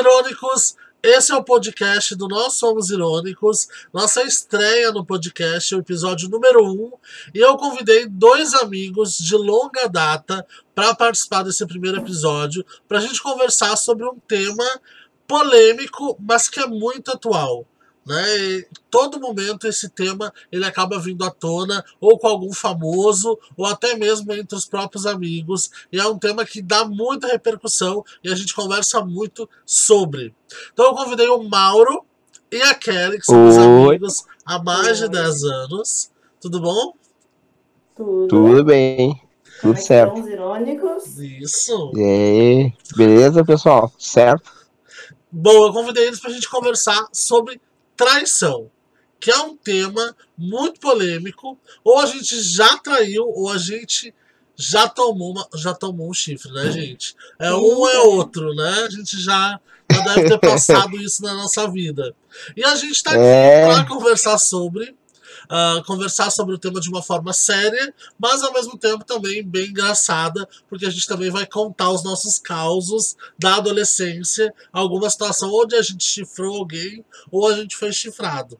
Irônicos! Esse é o podcast do Nós Somos Irônicos, nossa estreia no podcast, o episódio número 1. Um, e eu convidei dois amigos de longa data para participar desse primeiro episódio, para a gente conversar sobre um tema polêmico, mas que é muito atual. Né? E todo momento esse tema ele acaba vindo à tona, ou com algum famoso, ou até mesmo entre os próprios amigos. E é um tema que dá muita repercussão e a gente conversa muito sobre. Então eu convidei o Mauro e a Kelly, que são meus amigos há mais de 10 anos. Tudo bom? Tudo, Tudo bem. Tudo Como certo. São os irônicos. Isso. E aí, beleza, pessoal? Certo? Bom, eu convidei eles para a gente conversar sobre traição, que é um tema muito polêmico. Ou a gente já traiu, ou a gente já tomou, uma, já tomou um chifre, né, gente? É um ou é outro, né? A gente já, já deve ter passado isso na nossa vida. E a gente está aqui É. para conversar sobre. Ah, conversar sobre o tema de uma forma séria, mas ao mesmo tempo também bem engraçada, porque a gente também vai contar os nossos causos da adolescência, alguma situação onde a gente chifrou alguém ou a gente foi chifrado.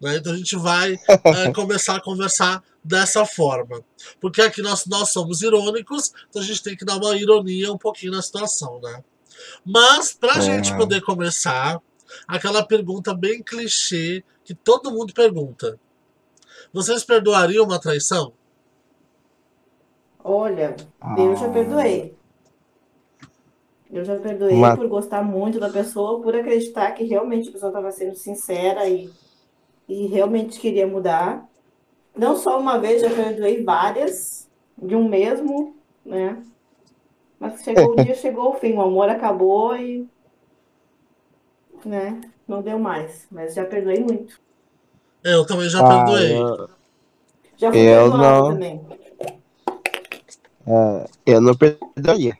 né? Então a gente vai eh, começar a conversar dessa forma. Porque aqui nós, nós somos irônicos, então a gente tem que dar uma ironia um pouquinho na situação, né? Mas, pra É. gente poder começar, aquela pergunta bem clichê que todo mundo pergunta. Vocês perdoariam uma traição? Olha, eu já perdoei. Eu já perdoei Uma- por gostar muito da pessoa, por acreditar que realmente a pessoa estava sendo sincera e, e realmente queria mudar. Não só uma vez, já perdoei várias de um mesmo, né? Mas chegou o dia, chegou o fim, o amor acabou e, né? Não deu mais. Mas já perdoei muito. Eu também já Ah, perdoei. eu, Já fui Eu não. também. é, eu não perdoaria.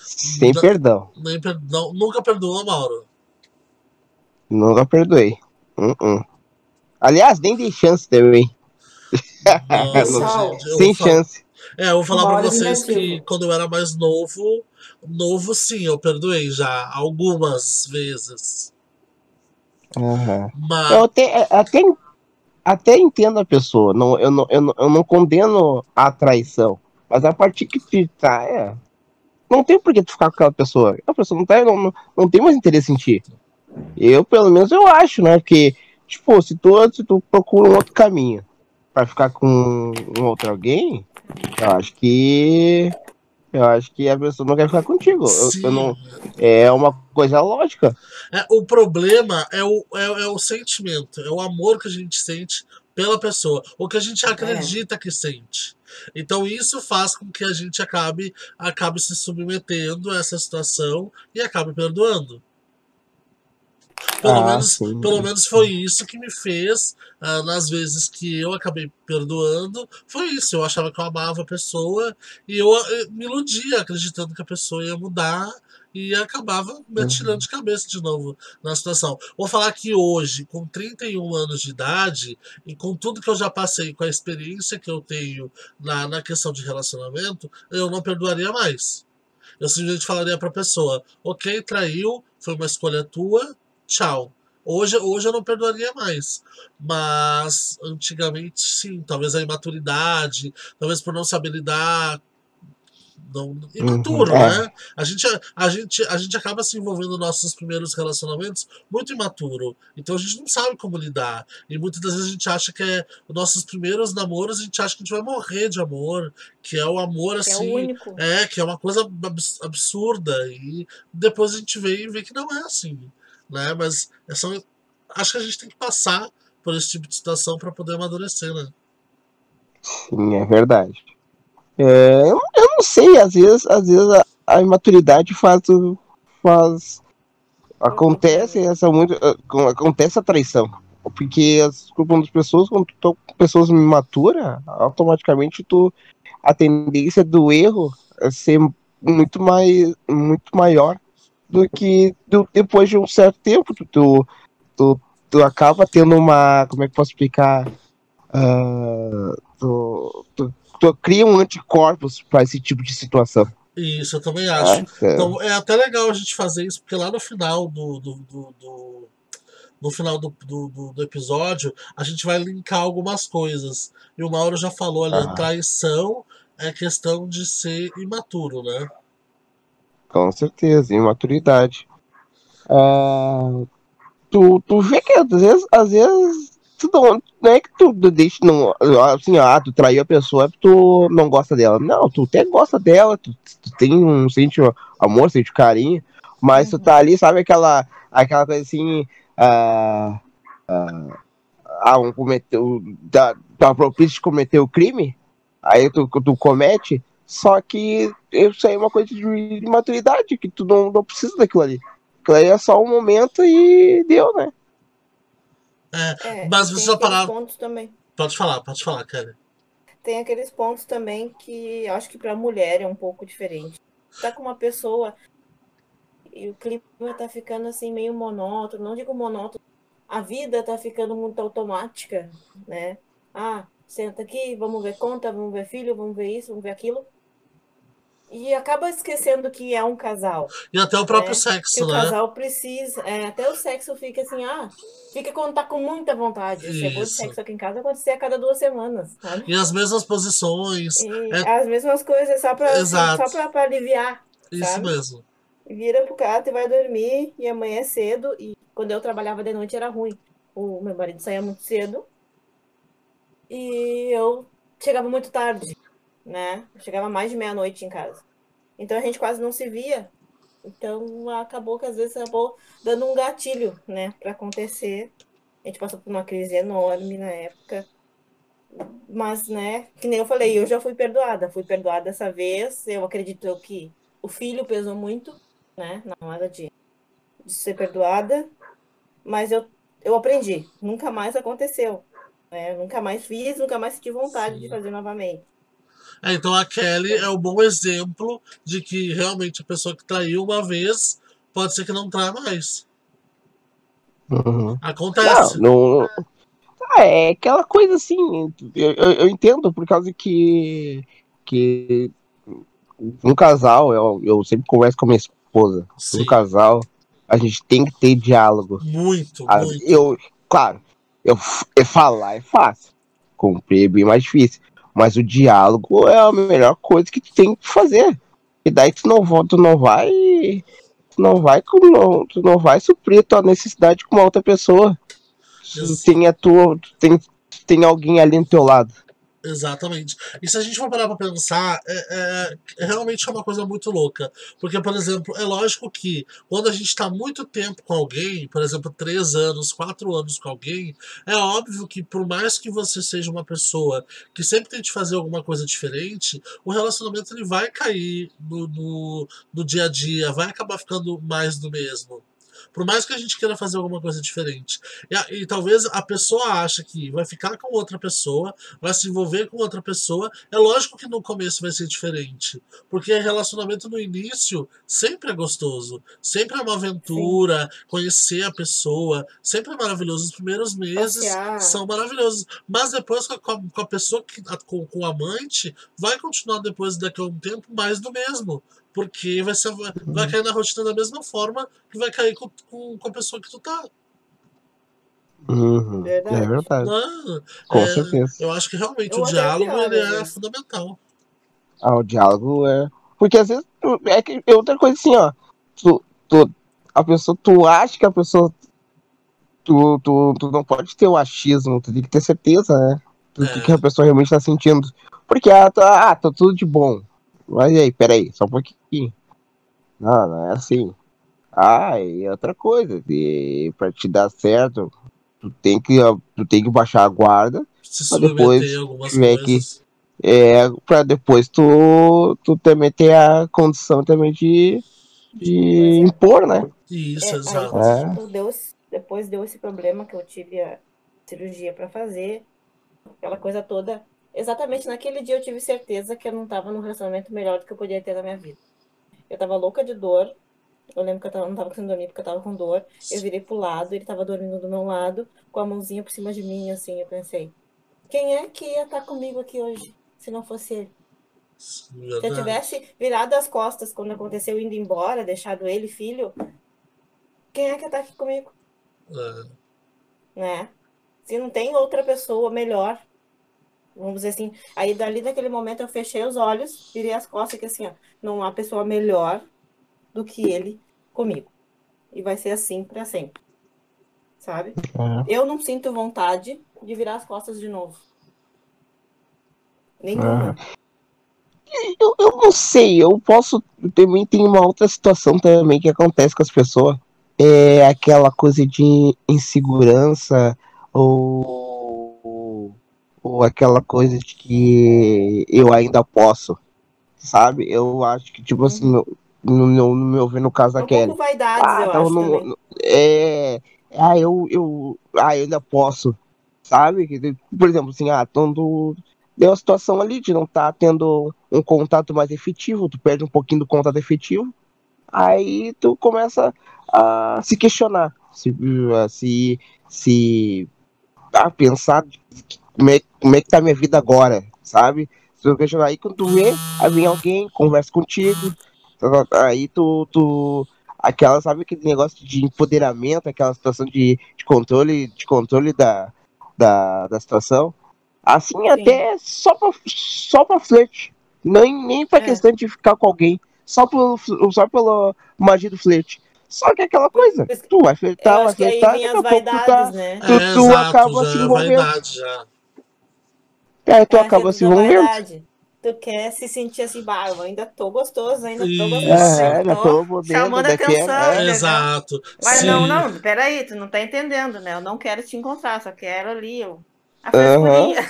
Sem perdão. Nem per- não- nunca perdoou, Mauro. Nunca perdoei. Uh-uh. Aliás, nem dei chance também. Nossa, gente, Sem chance. É, eu vou falar pra Mauro vocês que quando eu era mais novo, novo sim, eu perdoei já algumas vezes. Aham. Mas Eu até, até, até entendo a pessoa. Não, eu, não, eu, não, eu não condeno a traição. Mas a partir que tu tá, é. Não tem por que tu ficar com aquela pessoa. A pessoa não, tá, não, não, não tem mais interesse em ti. Eu, pelo menos, eu acho, né? Porque, tipo, se tu, se tu procura um outro caminho pra ficar com um outro alguém, eu acho que. Eu acho que a pessoa não quer ficar contigo. Eu, sim, eu não, é uma coisa lógica. é, o problema é o, é, é o sentimento, é o amor que a gente sente pela pessoa, o que a gente acredita que sente. Então isso faz com que a gente acabe, acabe se submetendo a essa situação e acabe perdoando. Pelo Ah, menos sim. Pelo menos foi isso que me fez, ah, nas vezes que eu acabei perdoando, foi isso. Eu achava que eu amava a pessoa e eu, eh, me iludia acreditando que a pessoa ia mudar e acabava me atirando de cabeça de novo na situação. Vou falar que hoje, com 31 anos de idade e com tudo que eu já passei, com a experiência que eu tenho na, na questão de relacionamento, eu não perdoaria mais. Eu simplesmente falaria pra pessoa: ok, traiu, foi uma escolha tua, tchau. Hoje, hoje eu não perdoaria mais. Mas antigamente, sim. Talvez a imaturidade, talvez por não saber lidar. Não, imaturo, Uhum, é. né? A gente, a, gente, a gente acaba se envolvendo nos nossos primeiros relacionamentos muito imaturo. Então a gente não sabe como lidar. E muitas das vezes a gente acha que é os nossos primeiros namoros, a gente acha que a gente vai morrer de amor. Que é o amor Que é o assim. único. É, que é uma coisa abs- absurda. E depois a gente vê e vê que não é assim. Né? Mas é só, acho que a gente tem que passar por esse tipo de situação para poder amadurecer, né? Sim, é verdade. É, eu, eu não sei, às vezes, às vezes a, a imaturidade faz, faz acontece essa muito ac- acontece a traição, porque as quando as pessoas quando tu tá com pessoas imaturas, automaticamente tu a tendência do erro é ser muito mais muito maior do que do- depois de um certo tempo tu, tu, tu, tu acaba tendo uma como é que eu posso explicar Ah, tu, tu, tu cria um anticorpos para esse tipo de situação. Isso, eu também acho. Nossa. Então é até legal a gente fazer isso, porque lá no final do. do, do- do- no final do, do, do- episódio, a gente vai linkar algumas coisas. E o Mauro já falou ali, a Aham. traição é questão de ser imaturo, né? Com certeza, imaturidade. Ah, tu, tu vê que às vezes, às vezes tu não, não é que tu deixa, não, assim, ah, tu traiu a pessoa porque tu não gosta dela. Não, tu até gosta dela, tu, tu tem um, sente amor, sente carinho, mas tu tá ali, sabe aquela, aquela coisa assim, ah, ah, ah um cometeu, tá, tá propício de cometer o crime, aí tu, tu comete, só que isso aí é uma coisa de imaturidade, que tu não, não precisa daquilo ali. Aquilo aí é só um momento e deu, né? É, Mas tem você já aqueles parar- pontos também. Pode falar, pode falar, Kelly. Tem aqueles pontos também que eu acho que para mulher é um pouco diferente. Tá com uma pessoa e o clima tá ficando assim meio monótono, não digo monótono, a vida tá ficando muito automática, né? Ah, senta aqui, vamos ver conta, vamos ver filho, vamos ver isso, vamos ver aquilo. E acaba esquecendo que é um casal. E até o próprio É, Que sexo, o né? casal precisa, é, até o sexo fica assim, ah, fica quando tá com muita vontade. Chegou de Isso. sexo aqui em casa, acontecer a cada duas semanas, sabe? E as mesmas posições. É- as mesmas coisas, só pra, assim, Exato. só pra, pra aliviar. Isso sabe? mesmo. Vira pro gato e vai dormir, e amanhã é cedo. E quando eu trabalhava de noite era ruim. O meu marido saía muito cedo. E eu chegava muito tarde, né? Eu chegava mais de meia-noite em casa. Então a gente quase não se via. Então acabou que às vezes acabou dando um gatilho, né, pra acontecer. A gente passou por uma crise enorme na época. Mas, né, que nem eu falei, eu já fui perdoada. Fui perdoada dessa vez. Eu acredito que o filho pesou muito, né, na hora de, de ser perdoada. Mas eu, eu aprendi. Nunca mais aconteceu. Né? Eu nunca mais fiz, nunca mais tive vontade Sim. de fazer novamente. É, então a Kelly é um bom exemplo de que realmente a pessoa que traiu uma vez pode ser que não traia mais. Uhum. Acontece. Não, não- Ah, é aquela coisa assim, eu, eu, eu entendo por causa que, que um casal, eu, eu sempre converso com a minha esposa, Sim. um casal, a gente tem que ter diálogo. Muito, Ah, muito. Eu, claro, eu, eu falar é fácil, cumprir é bem mais difícil, mas o diálogo é a melhor coisa que tu tem que fazer. E daí tu não, tu não vai, tu não vai, não, tu não vai suprir tua necessidade com uma outra pessoa. Tu tem a tua, tu tem, tu tem alguém ali no teu lado. Exatamente. E se a gente for parar pra pensar, é, é- realmente é uma coisa muito louca. Porque, por exemplo, é lógico que quando a gente está muito tempo com alguém, por exemplo, três anos, quatro anos com alguém, é óbvio que por mais que você seja uma pessoa que sempre tente fazer alguma coisa diferente, o relacionamento ele vai cair no, no, no dia a dia, vai acabar ficando mais do mesmo. Por mais que a gente queira fazer alguma coisa diferente. E, e talvez a pessoa acha que vai ficar com outra pessoa, vai se envolver com outra pessoa. É lógico que no começo vai ser diferente. Porque relacionamento no início sempre é gostoso. Sempre é uma aventura, conhecer a pessoa. Sempre é maravilhoso. Os primeiros meses Passear. são maravilhosos. Mas depois com a, com a- pessoa, que, com, com o amante, vai continuar depois daqui a um tempo mais do mesmo. Porque vai, ser, vai, vai cair na rotina da mesma forma que vai cair com, com, com a pessoa que tu tá. Uhum, Verdade. É verdade, com É, certeza. Eu acho que realmente Ou o diálogo é vezes. fundamental. Ah, o diálogo é. Porque às vezes tu- é, que, é outra coisa assim, ó. Tu, tu, a pessoa, tu acha que a pessoa. Tu, tu, tu não pode ter o achismo, tu tem que ter certeza, né? Do É. que, que a pessoa realmente tá sentindo. Porque, ah, tá, ah, tá tudo de bom. Mas e aí, peraí, só um pouquinho. Não, não é assim. Ah, e outra coisa, de, pra te dar certo, tu tem que, tu tem que baixar a guarda Se Mas submeter depois algumas tiver que- coisas. é, pra depois tu, tu também ter a condição também de, de é. impor, né? Isso, É, exato. É. deu, depois deu esse problema que eu tive a cirurgia para fazer, aquela coisa toda. Exatamente naquele dia eu tive certeza que eu não estava num relacionamento melhor do que eu podia ter na minha vida. Eu tava louca de dor. Eu lembro que eu tava, não tava conseguindo dormir porque eu tava com dor. Eu virei pro lado, ele tava dormindo do meu lado, com a mãozinha por cima de mim, assim. Eu pensei, quem é que ia estar comigo aqui hoje, se não fosse ele? Se eu tivesse virado as costas quando aconteceu indo embora, deixado ele filho, quem é que tá aqui comigo, É, né? Se não tem outra pessoa melhor, vamos dizer assim. Aí dali naquele momento eu fechei os olhos, virei as costas, que assim, ó, não há pessoa melhor do que ele comigo. E vai ser assim pra sempre. Sabe? Eu não sinto vontade de virar as costas de novo. Nenhuma. Eu, eu não sei, eu posso. Também tem uma outra situação também que acontece com as pessoas. É aquela coisa de insegurança ou, aquela coisa de que eu ainda posso, sabe? Eu acho que, tipo assim, no, no, meu- no meu ver, no caso É da um Kelly. pouco vaidades, Ah, eu no- também. no- é, ah, eu, eu, ah, eu ainda posso, sabe? Por exemplo, assim, ah, quando deu a situação ali de não estar tendo um contato mais efetivo, tu perde um pouquinho do contato efetivo, aí tu começa a se questionar, se, se, se a pensar como é, como é que tá minha vida agora, sabe? Se tu questionar aí, quando tu vê, aí vem alguém, conversa contigo, aí tu, tu aquela, sabe aquele negócio de empoderamento, aquela situação de, de controle, de controle da, da, da situação. Assim, até só pra, só pra flerte. Nem, nem pra É. questão de ficar com alguém. Só, pelo, só pela magia do flerte. Só que é aquela coisa. Tu vai Eu flertar, vai flertar, vem daqui a as pouco tu tá. né? Tu- É, tu acaba já se envolvendo. Já. Aí tu É, acaba que se envolvendo. Tu quer se sentir assim, bah, eu ainda tô gostoso, ainda tô Isso. gostoso, É, ainda tô tô chamando daqui. atenção, É, entendeu? Exato. Mas Sim. não, não, peraí, tu não tá entendendo, né? Eu não quero te encontrar, só quero ali eu, a frescurinha.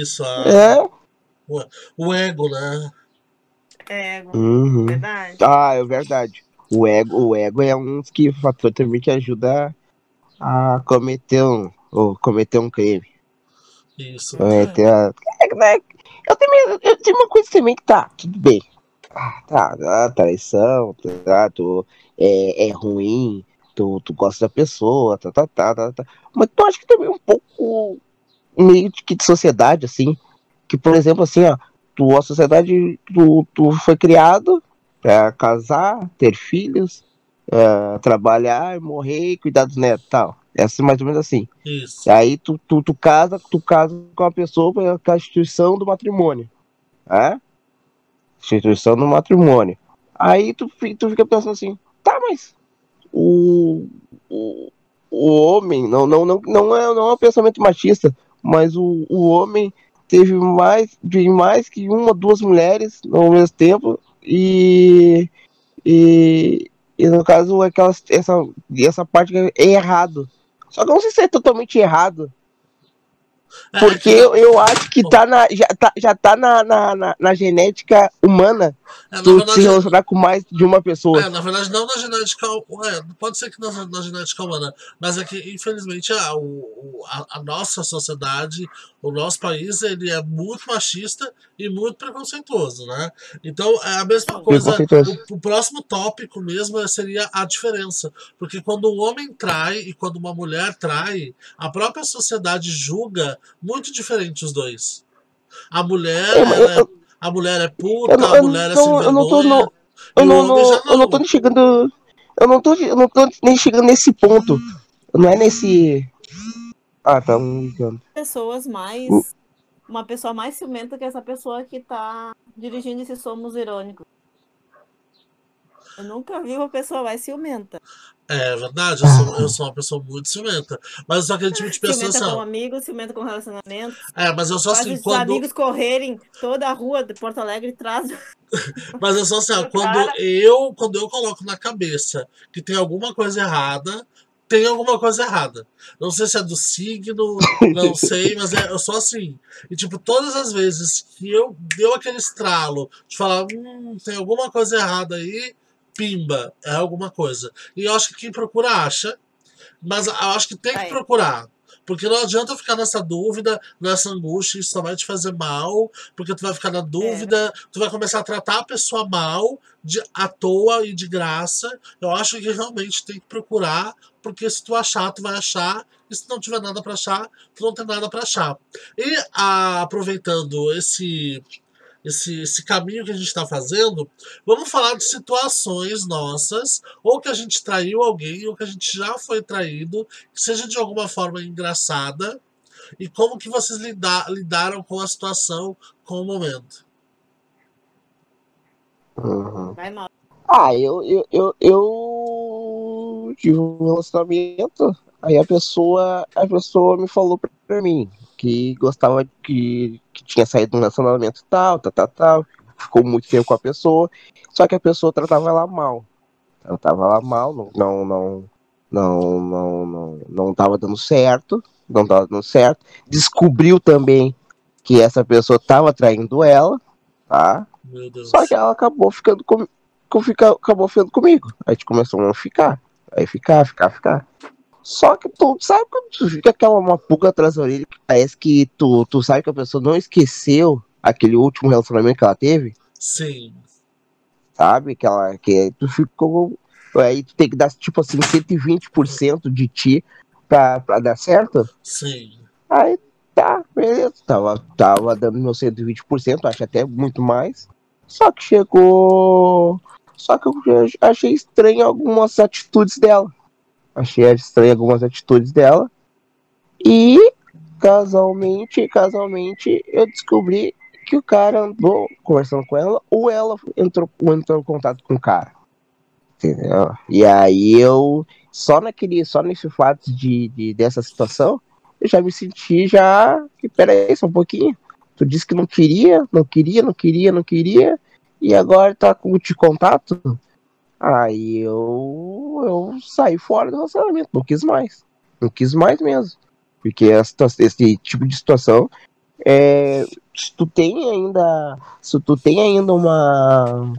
Isso, a- é. o ego, né? É, Uhum. verdade. Ah, é verdade. O ego, o ego é um dos que fator também que ajuda a cometer um, ou cometer um crime. Isso. É, tem a- é, né, eu, também, eu tenho uma coisa também que tá, tudo bem. Ah, tá, tá, traição, tá, tu, é, é ruim, tu, tu gosta da pessoa, tá, tá, tá, tá, tá. Mas tu acha que também um pouco meio de que de sociedade, assim, que, por exemplo, assim, ó, tu, a sociedade, tu, tu foi criado pra casar, ter filhos, eh, trabalhar, morrer, cuidar dos netos e tal. É mais ou menos assim. Isso. Aí tu, tu, tu casa, tu casa com a pessoa pela constituição do matrimônio. É? Instituição do matrimônio. Aí tu, tu fica pensando assim, tá, mas o, o, o homem, não, não, não, não, é, não é um pensamento machista, mas o, o homem teve mais de mais que uma, duas mulheres ao mesmo tempo e, e, e no caso aquela, essa, essa parte é errado. Só que eu não sei se é totalmente errado. Porque é. eu, eu acho que tá na, já, tá, já tá na, na, na, na genética humana é, na tu se verdade, relacionar com mais de uma pessoa. É, na verdade, não na genética. É, pode ser que na, na genética humana, mas é que, infelizmente, a, o, a, a nossa sociedade, o nosso país, ele é muito machista e muito preconceituoso, né? Então, é a mesma coisa. O, o próximo tópico mesmo seria a diferença. Porque quando um homem trai e quando uma mulher trai, a própria sociedade julga muito diferente os dois. A mulher, mas ela é- eu- a mulher é puta, não- a mulher é não- sem eu não tô vergonha. Eu não, homem não, eu não tô nem chegando. Eu não tô, eu não tô nem chegando nesse ponto. Não é nesse. Ah, tá um ligando. Pessoas mais. Uma pessoa mais ciumenta que essa pessoa que tá dirigindo esse Somos Irônicos. Eu nunca vi uma pessoa mais ciumenta. É verdade, eu sou, eu sou uma pessoa muito ciumenta. Mas eu sou aquele tipo de pessoa Ciumenta assim, com amigos, ciumenta com relacionamento. É, mas eu sou assim, os quando. amigos correrem toda a rua de Porto Alegre traz. Mas eu sou assim, ó, quando eu, quando eu coloco na cabeça que tem alguma coisa errada, tem alguma coisa errada. Não sei se é do signo, não sei, mas é, eu sou assim. E tipo, todas as vezes que eu deu aquele estralo de falar, hum, tem alguma coisa errada aí, pimba, é alguma coisa. E eu acho que quem procura acha, mas eu acho que tem que Aí. procurar. Porque não adianta ficar nessa dúvida, nessa angústia, isso só vai te fazer mal, porque tu vai ficar na dúvida, tu vai começar a tratar a pessoa mal, de, à toa e de graça. Eu acho que realmente tem que procurar, porque se tu achar, tu vai achar, e se não tiver nada pra achar, tu não tem nada pra achar. E ah, aproveitando esse esse, esse caminho que a gente está fazendo, vamos falar de situações nossas, ou que a gente traiu alguém, ou que a gente já foi traído, que seja de alguma forma engraçada, e como que vocês lida, lidaram com a situação, com o momento. Uhum. Ah, eu, eu, eu, eu tive um relacionamento, aí a pessoa, a pessoa me falou pra, mim que gostava, que, que tinha saído de um relacionamento tal, tal, tal, tal, ficou muito tempo com a pessoa, só que a pessoa tratava ela mal. Tratava ela mal, não, não, não, não, não, não, não tava dando certo, não tava dando certo. Descobriu também que essa pessoa tava traindo ela, tá? Meu Deus. Só que ela acabou ficando com, com fica, acabou ficando comigo. Aí a gente começou a ficar. Aí ficar, ficar, ficar. Só que tu sabe quando tu fica aquela uma pulga atrás da orelha que parece que tu, tu sabe que a pessoa não esqueceu aquele último relacionamento que ela teve, Sim. sabe? Que ela que tu ficou. Aí tu tem que dar tipo assim 120% de ti pra, pra dar certo. Sim. Aí tá, beleza. Tava, tava dando meu 120%, acho até muito mais. Só que chegou. Só que eu achei estranho algumas atitudes dela. Achei estranho algumas atitudes dela. E casualmente, casualmente, eu descobri que o cara andou conversando com ela, ou ela entrou, entrou em contato com o cara. Entendeu? E aí eu, só naquele, só nesse fato de, de dessa situação, eu já me senti já. Que peraí, só um pouquinho. Tu disse que não queria, não queria, não queria, não queria, e agora tá com de contato. Aí eu, eu saí fora do relacionamento, não quis mais. Não quis mais mesmo. Porque essa, esse tipo de situação é, se tu tem ainda. Se tu tem ainda uma.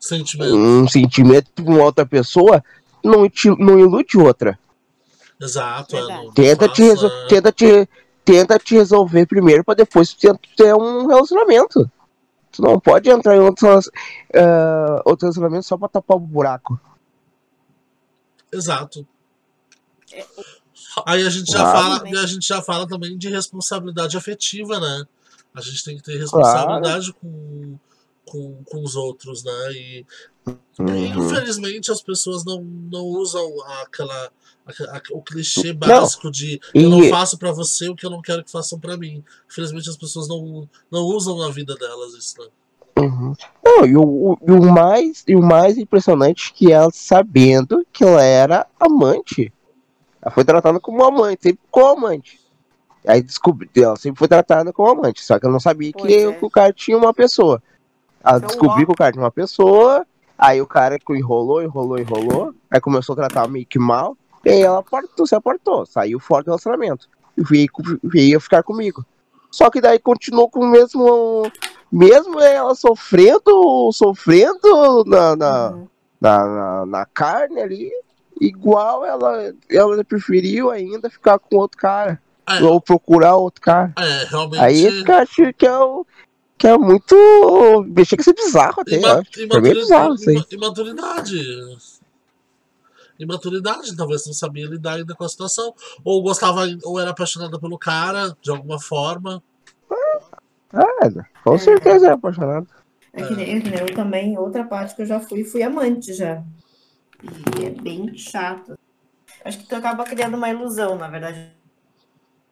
Sentimento. um sentimento uma outra pessoa, não, te, não ilude outra. Exato. é, Tenta te, resol- tenta te, tenta te resolver primeiro pra depois tu ter um relacionamento. Tu não pode entrar em outro, relacion- ah, outro relacionamento só pra tapar o buraco. Exato. Aí a gente já Claro. fala, e a gente já fala também de responsabilidade afetiva, né? A gente tem que ter responsabilidade com, com, com os outros, né? E, e, Uhum. infelizmente as pessoas não, não usam aquela, aque- aque- o clichê básico de E- eu não faço pra você o que eu não quero que façam pra mim. Infelizmente as pessoas não, não usam na vida delas isso, né? Uhum. Não, e o, e o mais, e o mais impressionante é que ela, sabendo que ela era amante, ela foi tratada como amante, sempre como amante. Aí descobri, ela sempre foi tratada como amante, só que ela não sabia que, é. o cara tinha uma pessoa. Ela Então, descobriu ó. que o cara tinha uma pessoa, aí o cara enrolou, enrolou, enrolou, aí começou a tratar meio que mal, e aí ela apartou, se apartou, saiu fora do relacionamento, e veio, veio ficar comigo. Só que daí continuou com o mesmo. Mesmo ela sofrendo, sofrendo na, na, Uhum. na, na, na carne ali, igual ela, ela preferiu ainda ficar com outro cara. É, Ou procurar outro cara. é realmente. Aí esse cara acho que é o. Que é muito. Chega que ser bizarro até, eu Ima- acho. Pra mim é bizarro isso imaturidade. Imaturidade, talvez não sabia lidar ainda com a situação. Ou gostava, ou era apaixonada pelo cara, de alguma forma. É, com certeza é apaixonado. É que nem, é que nem eu também, outra parte que eu já fui, fui amante já. E é bem chato. Acho que tu acaba criando uma ilusão, na verdade.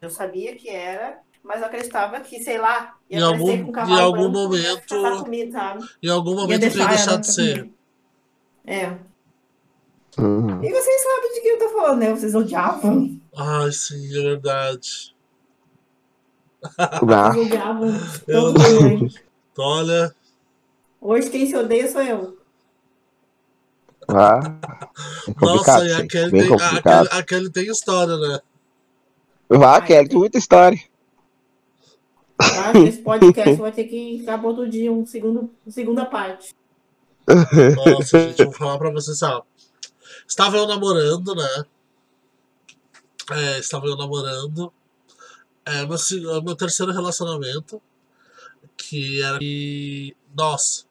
Eu sabia que era, mas eu acreditava que, sei lá, ia Em algum- com um cavalo em algum branco, ia momento- comigo, sabe? Em algum Ia momento eu ia deixar deixar ela de ser. comigo. É. Uhum. E vocês sabem de que eu tô falando, né? Vocês odiavam. Ai, sim, é verdade. Ah, Vocês odiavam Eu- todo. Então, olha, Hoje quem se odeia sou eu. ah, é nossa, e isso a aí, Kelly, Bem tem, a, complicado. Kelly, a Kelly tem história, né? Vá, Kelly, tem muita história. Tá? Esse podcast vai ter que para outro dia, um segundo, segunda parte. Nossa, gente, eu vou falar pra vocês, ó. Estava eu namorando, né? É, estava eu namorando. É, meu, é, meu terceiro relacionamento. Que era. que- nossa.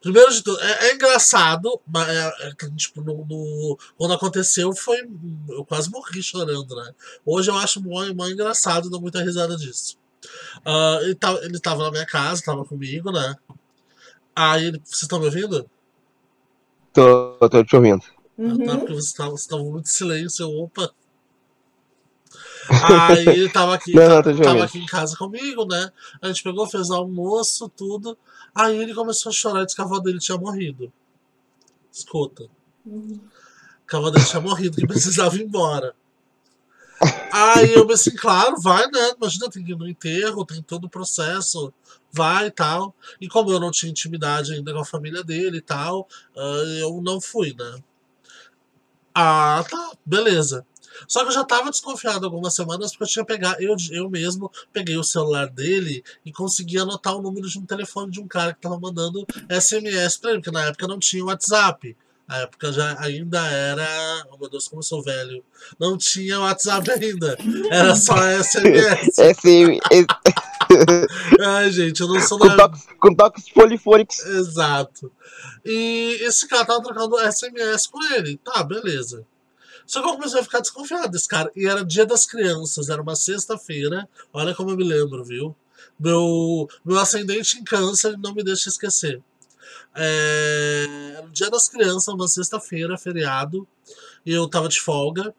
Primeiro de tudo, é, é engraçado, mas é, é tipo, no, no- quando aconteceu foi. Eu quase morri chorando, né? Hoje eu acho mó, mó engraçado e dou muita risada disso. Ah, ele, tava, ele tava na minha casa, tava comigo, né? Aí ele. Vocês estão me ouvindo? Tô, tô te ouvindo. Ah, tá, Uhum. porque vocês estavam vocês estavam muito em silêncio. Opa! Aí ele tava aqui, Não, tava ouvindo. aqui em casa comigo, né? A gente pegou, fez almoço, tudo. Aí ele começou a chorar e disse que a avó dele tinha morrido. Escuta. Uhum. Que a avó dele tinha morrido, que precisava ir embora. Aí eu pensei, claro, vai, né? Imagina, tem que ir no enterro, tem todo o processo, vai e tal. E como eu não tinha intimidade ainda com a família dele e tal, ah, eu não fui, né? Ah, tá, beleza. Só que eu já tava desconfiado algumas semanas porque eu tinha pegado, eu, eu mesmo peguei o celular dele e consegui anotar o número de um telefone de um cara que tava mandando SMS pra ele, porque na época não tinha WhatsApp. Na época já ainda era. Oh meu Deus, como eu sou velho. Não tinha WhatsApp ainda. Era só SMS. Ai, gente, eu não sou com, da. toques, com toques polifônicos. Exato. E esse cara tava trocando SMS com ele. Tá, beleza. Só que eu comecei a ficar desconfiado desse cara. E era dia das crianças, era uma sexta-feira. Olha como eu me lembro, viu? Meu, meu ascendente em câncer não me deixa esquecer. É, era dia das crianças, uma sexta-feira, feriado. E eu tava de folga.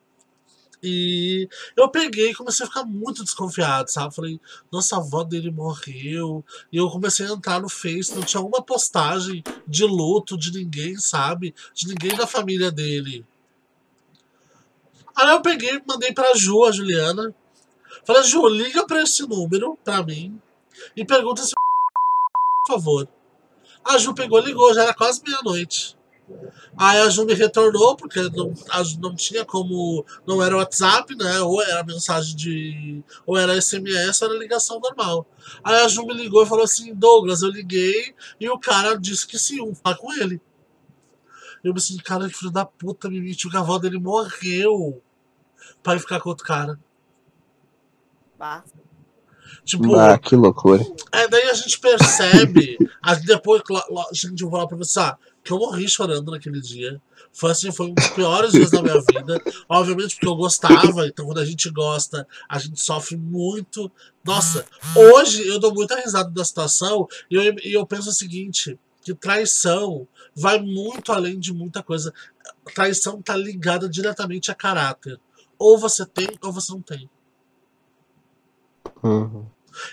E eu peguei e comecei a ficar muito desconfiado, sabe? Falei, nossa, a avó dele morreu. E eu comecei a entrar no Face, não tinha uma postagem de luto de ninguém, sabe? De ninguém da família dele. Aí eu peguei, mandei pra Ju, a Juliana. Falei, Ju, liga pra esse número, pra mim, e pergunta se por favor. A Ju pegou ligou, já era quase meia-noite. Aí a Ju me retornou, porque não, a Ju não tinha como. Não era WhatsApp, né? Ou era mensagem de. Ou era SMS, ou era ligação normal. Aí a Ju me ligou e falou assim: Douglas, eu liguei e o cara disse que sim, um falar com ele. Eu me senti, cara, que filho da puta, me mentiu que a avó dele morreu pra ele ficar com outro cara. Bah. Tipo, Ah, que loucura. é, daí a gente percebe, a- depois, cla- lo- gente, eu vou falar pra você, ah, que eu morri chorando naquele dia. Foi assim, foi um dos piores dias da minha vida. Obviamente porque eu gostava, então quando a gente gosta, a gente sofre muito. Nossa, hoje eu dou muita risada da situação e eu, e eu penso o seguinte, que traição vai muito além de muita coisa. Traição tá ligada diretamente a caráter. Ou você tem, ou você não tem. Uhum.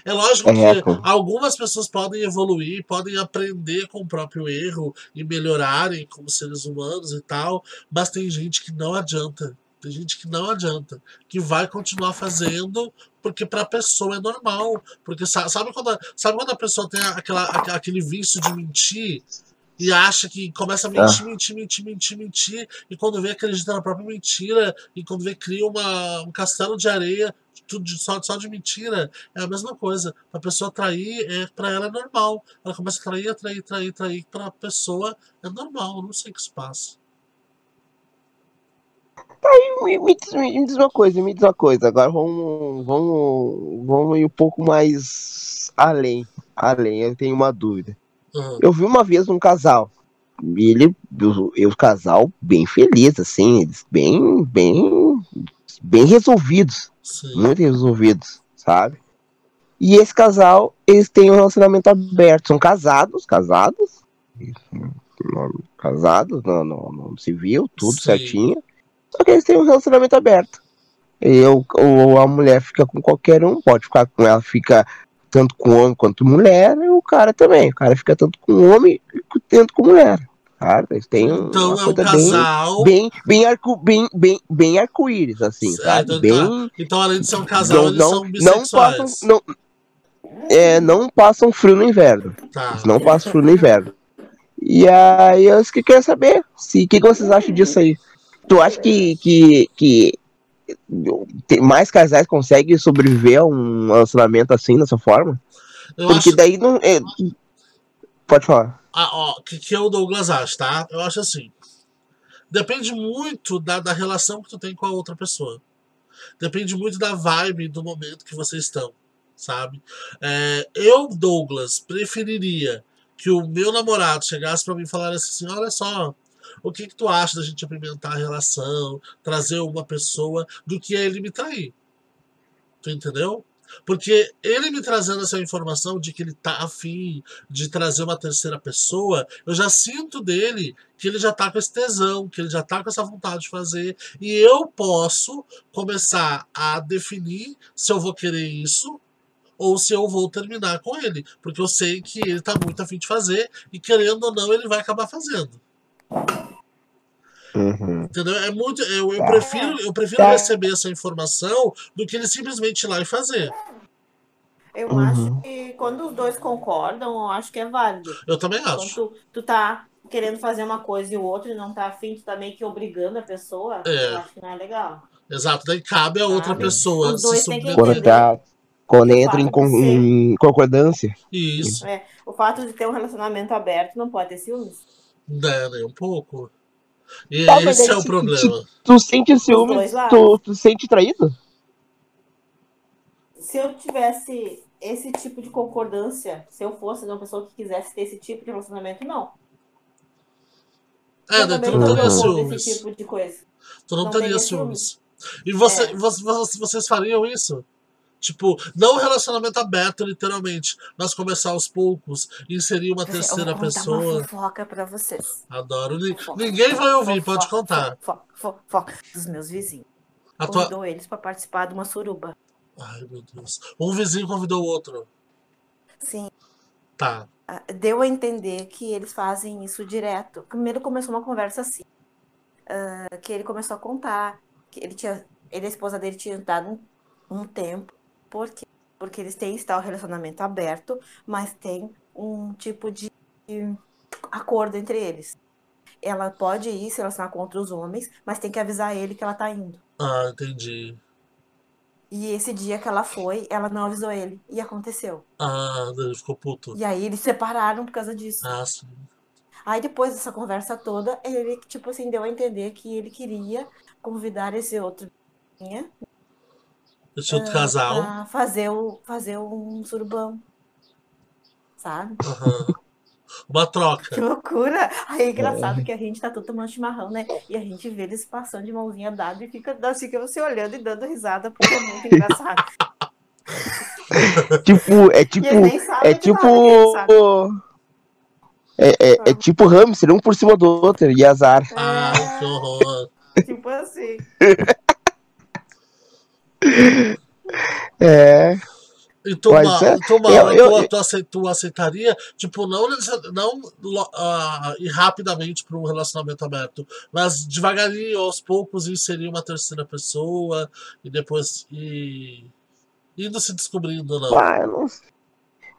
É lógico É, que algumas pessoas podem evoluir, podem aprender com o próprio erro e melhorarem como seres humanos e tal, mas tem gente que não adianta. Tem gente que não adianta, que vai continuar fazendo porque para a pessoa é normal. Porque sa- sabe quando, a- sabe quando a pessoa tem aquela, aque- aquele vício de mentir e acha que começa a mentir, mentir, mentir, mentir, mentir, e quando vê acredita na própria mentira, e quando vê cria uma, um castelo de areia tudo de- só, só de mentira, é a mesma coisa. A pessoa trair, é, pra ela é normal. Ela começa a trair, trair, trair, trair. Pra pessoa é normal. Não sei o que se passa. Me, me diz, me diz uma coisa, me diz uma coisa. Agora vamos, vamos, vamos ir um pouco mais além. Além, eu tenho uma dúvida. Aham, Eu vi uma vez um casal. Ele, o, o casal bem feliz, assim, eles bem, bem, bem resolvidos, sim. muito resolvidos, sabe? E esse casal, eles têm um relacionamento aberto, são casados, casados, casados no, no, no civil, tudo Sim. certinho. Só que eles têm um relacionamento aberto. E eu, ou a mulher fica com qualquer um, pode ficar com ela, fica tanto com homem quanto mulher, e o cara também. O cara fica tanto com homem tanto com mulher. Cara, eles têm um- Então uma é um coisa bem, casal. bem, bem, arco, bem, bem, bem arco-íris, assim, Certo, sabe? então Bem, Então, além de ser um casal, não, eles não, são não bissexuais. passam, não, é, não passam frio no inverno. Tá. Eles não passam frio no inverno. E aí eu que quero saber se o que, que vocês acham disso aí. Tu acha que, que, que tem mais casais conseguem sobreviver a um relacionamento assim, dessa forma? Eu Porque acho. daí não. é, Pode falar. Ah, ó, que, que o Douglas acha, tá? Eu acho assim. Depende muito da, da relação que tu tem com a outra pessoa. Depende muito da vibe do momento que vocês estão, sabe? É, eu, Douglas, preferiria que o meu namorado chegasse pra mim e falasse assim: olha só, o que, que tu acha da gente apimentar a relação, trazer uma pessoa, do que ele me trair. Tu entendeu? Porque ele me trazendo essa informação de que ele tá afim de trazer uma terceira pessoa, eu já sinto dele que ele já tá com esse tesão, que ele já tá com essa vontade de fazer. E eu posso começar a definir se eu vou querer isso ou se eu vou terminar com ele. Porque eu sei que ele tá muito afim de fazer e querendo ou não, ele vai acabar fazendo. Uhum. Entendeu? É muito. Eu, eu Tá. prefiro, eu prefiro Tá. receber essa informação do que ele simplesmente ir lá e fazer. Eu Uhum. acho que quando os dois concordam, eu acho que é válido. Eu também Quando acho. tu, tu tá querendo fazer uma coisa e o outro não tá afim, tu tá meio que obrigando a pessoa, É. eu acho que não é legal. Exato. Daí cabe a outra Sabe? pessoa Os se dois têm que Quando submeter. tá. Quando entra em, con- em concordância. Isso. É, o fato de ter um relacionamento aberto não pode ter ciúmes. Né, nem um pouco. E Tá, esse aí é o se- problema. Tu sente ciúme, tu, tu sente traído? Se eu tivesse esse tipo de concordância, se eu fosse uma pessoa que quisesse ter esse tipo de relacionamento, não. É, eu daí tu também não teria ciúmes. tipo de coisa. Tu não, não teria teria ciúmes. E você, É. vo- vo- vocês fariam isso? Tipo, não um relacionamento aberto, literalmente, mas começar aos poucos, inserir uma terceira eu vou pessoa. uma fofoca pra vocês. Adoro. Fofoca, Ninguém vai ouvir, fofoca, pode contar. Fofoca, fofoca dos meus vizinhos. A tua... Convidou eles pra participar de uma suruba. Ai, meu Deus. Um vizinho convidou o outro. Sim, Tá. ah, deu a entender que eles fazem isso direto. Primeiro começou uma conversa assim, ah, que ele começou a contar que ele tinha, ele e a esposa dele tinham dado um, um tempo, por quê? Porque eles têm está o relacionamento aberto, mas tem um tipo de acordo entre eles. Ela pode ir se relacionar com outros homens, mas tem que avisar ele que ela tá indo. Ah, entendi. E esse dia que ela foi, ela não avisou ele. E aconteceu. Ah, ele ficou puto. E aí eles se separaram por causa disso. Ah, sim. Aí depois dessa conversa toda, ele, tipo assim, deu a entender que ele queria convidar esse outro vizinha Esse outro casal. pra fazer, o, fazer um surubão. Sabe? Aham. Uma Que troca. loucura! Aí é engraçado que a gente tá todo tomando chimarrão, né? E a gente vê eles passando de mãozinha dada e fica, nós ficamos se olhando e dando risada, porque é muito engraçado. Tipo, é tipo. É de tipo. nada que. É, é, é tipo hamster, um por cima do outro, e azar. Ai, que horror. Tipo assim. É. E tu, Pode ser? Eu- eu- tu, tu, acei- tu aceitaria, tipo, não, não ah, ir rapidamente para um relacionamento aberto, mas devagarinho, aos poucos, inserir uma terceira pessoa e depois ir indo se descobrindo, não. Ah, eu não,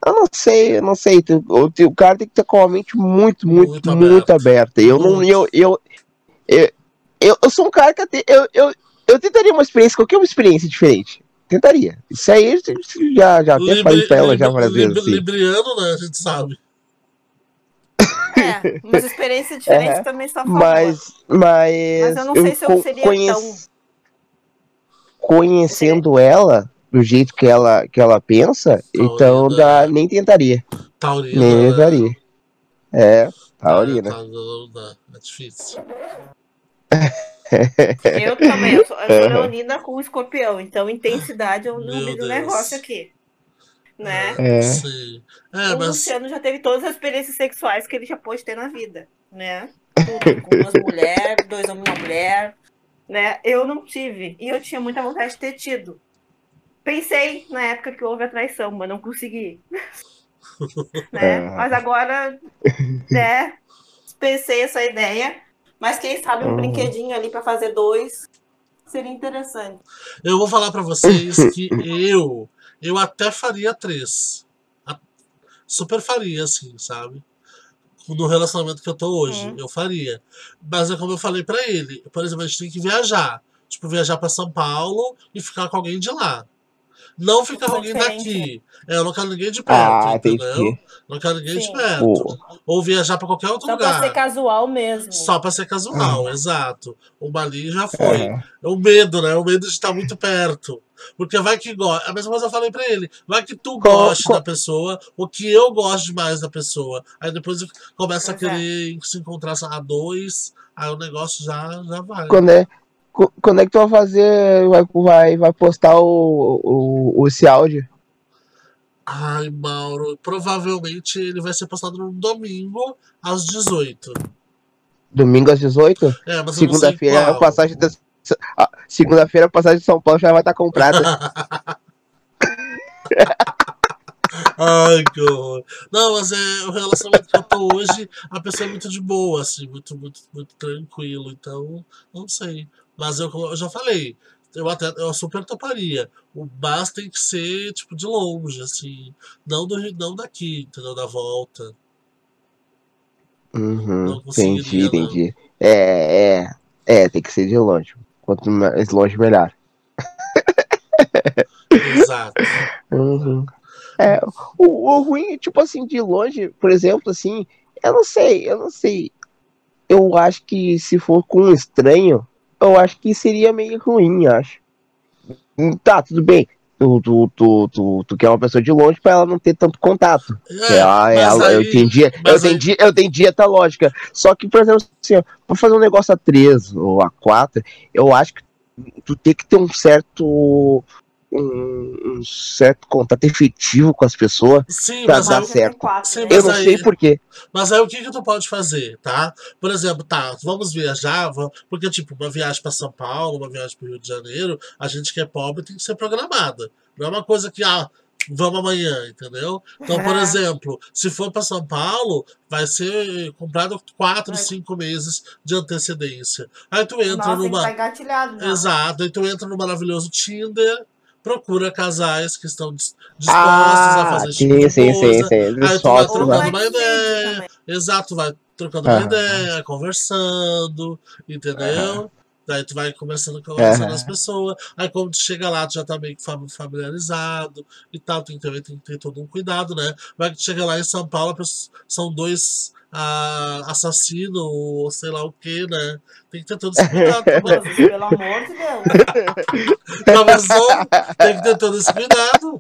eu não sei, eu não sei. O, o cara tem que ter com a mente muito, muito, Muito muito, aberta. Eu não. Muito. Eu, eu, eu, eu, eu sou um cara que até, eu, eu, eu tentaria uma experiência, qualquer uma experiência diferente. Tentaria. Isso aí já, já até falei pra ela já várias vezes. Assim. Libriano, né? A gente sabe. É, mas experiência diferente É, também está favor. Mas, mas, Mas eu não sei se eu seria conhec- conhecendo ela do jeito que ela que ela pensa, então Taurina. dá, nem tentaria, Taurina. nem né? tentaria. É, É, taurina. tá, não dá, é difícil. Eu também, eu sou, eu sou leonina com escorpião, então intensidade é um número do negócio aqui. Né? É. Sim. É, o mas Luciano já teve todas as experiências sexuais que ele já pôde ter na vida, né? Tudo, com duas mulheres, dois homens e uma mulher, né? Eu não tive, e eu tinha muita vontade de ter tido. Pensei na época que houve a traição, mas não consegui. né? Ah. Mas agora, né? Pensei essa ideia, mas quem sabe um Uhum. brinquedinho ali para fazer dois seria interessante. eu vou falar pra vocês que eu, eu até faria três. Super faria, assim, sabe? No relacionamento que eu tô hoje, Uhum. eu faria. Mas é como eu falei pra ele, por exemplo, a gente tem que viajar. Tipo, viajar pra São Paulo e ficar com alguém de lá. Não ficar com é alguém diferente, daqui. É, eu não quero ninguém de perto, Ah, entendeu? entendi. Não quero ninguém de Sim. perto. Pô. Ou viajar pra qualquer outro Só lugar. para ser casual mesmo. Só pra ser casual, exato. O Bali já foi. É. É o medo, né? O medo de estar muito perto. Porque vai que gosta. A mesma coisa eu falei pra ele. Vai que tu qual- da pessoa, ou que eu goste demais da pessoa. Aí depois começa a Pois é. querer se encontrar a dois, aí o negócio já, já vai. Quando é, Quando é que tu vai fazer, vai, vai, vai postar o, o, esse áudio? Ai, Mauro, provavelmente ele vai ser postado no domingo às 18. Domingo às 18? É, Segunda-feira a qual. passagem da, a- segunda-feira a passagem de São Paulo já vai estar comprada. Ai, que horror. Não, mas é o relacionamento que eu tô hoje, a pessoa é muito de boa, assim, muito, muito, muito tranquilo. Então, não sei. Mas eu, eu já falei, eu até eu super toparia. O mas tem que ser, tipo, de longe, assim. Não, do, não daqui, entendeu? Da volta. Uhum, entendi, não. entendi. É, é, é, tem que ser de longe. Quanto mais longe, melhor. Exato. Uhum. É, o, o ruim, tipo assim, de longe, por exemplo, assim, eu não sei, eu não sei. Eu acho que se for com um estranho, eu acho que seria meio ruim, acho. Hum, Tá, tudo bem. Tu, tu, tu, tu, tu quer uma pessoa de longe pra ela não ter tanto contato. É, ela, mas ela- eu aí- entendi, eu mas aí- entendi, eu entendi essa lógica. Só que, por exemplo, assim, ó, pra fazer um negócio a 3 ou a 4, eu acho que tu tem que ter um certo. Um, um certo contato efetivo com as pessoas. Mas dar aí, certo. Quatro, Sim, né? Eu não aí- sei porquê. Mas aí o que que tu pode fazer, tá? Por exemplo, tá, vamos viajar, porque tipo, uma viagem para São Paulo, uma viagem para Rio de Janeiro, a gente que é pobre tem que ser programada. Não é uma coisa que, ah, vamos amanhã, entendeu? Então, por exemplo, se for para São Paulo, vai ser comprado quatro, cinco meses de antecedência. Aí tu entra Nossa, numa. engatilhado. não. Exato, aí tu entra no maravilhoso Tinder, procura casais que estão dis- dispostos Ah, a fazer esse tipo sim, de sim, sim, coisa. sim. Aí tu vai trocando uma Xvideo ideia. também. Exato, vai trocando uma Aham. ideia, conversando, entendeu? Daí tu vai começando a conversar Aham. as pessoas. Aí quando tu chega lá, tu já tá meio familiarizado e tal. Tem que ter, tem que ter todo um cuidado, né? Vai que tu chega lá em São Paulo, são dois ah, assassinos, ou sei lá o que, né? Tem que ter todo esse cuidado pelo amor de Deus. Começou, tem que ter todo esse cuidado.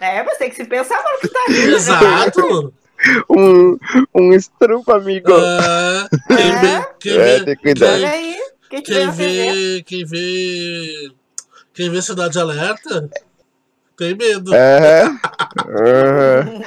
É, mas tem que se pensar no que tá aí. né? Exato. Um, um estrupo, amigo. Ah, quem É. vê, quem É, vê, tem que cuidar. Olha aí. Quem Quem TV. vê, quem vê, quem vê Cidade Alerta tem medo. Aham. Aham.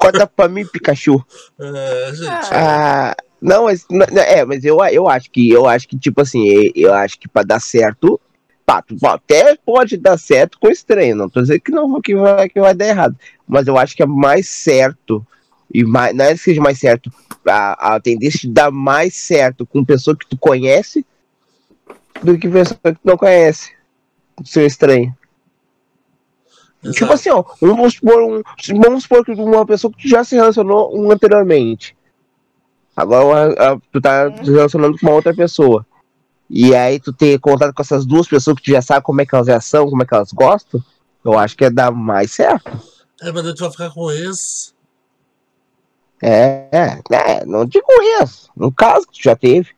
Corta pra mim, Pikachu. É, gente. Ah, não, mas é, mas eu, eu acho que eu acho que tipo assim, eu- eu acho que pra dar certo, pá, tu até pode dar certo com estranho, não tô dizendo que não que vai que vai dar errado, mas eu acho que é mais certo e mais, não é que seja mais certo, a, a tendência de dar mais certo com pessoa que tu conhece do que pessoa que tu não conhece, seu estranho. Exato. Tipo assim, ó, um, vamos supor, um, vamos supor que uma pessoa que tu já se relacionou um anteriormente. Agora a- a- tu tá se relacionando com uma outra pessoa. E aí tu ter contato com essas duas pessoas que tu já sabe como é que elas já são, como é que elas gostam, eu acho que é dar mais certo. É, mas tu vai ficar com esse. É, é, é, não digo isso. No caso que tu já teve.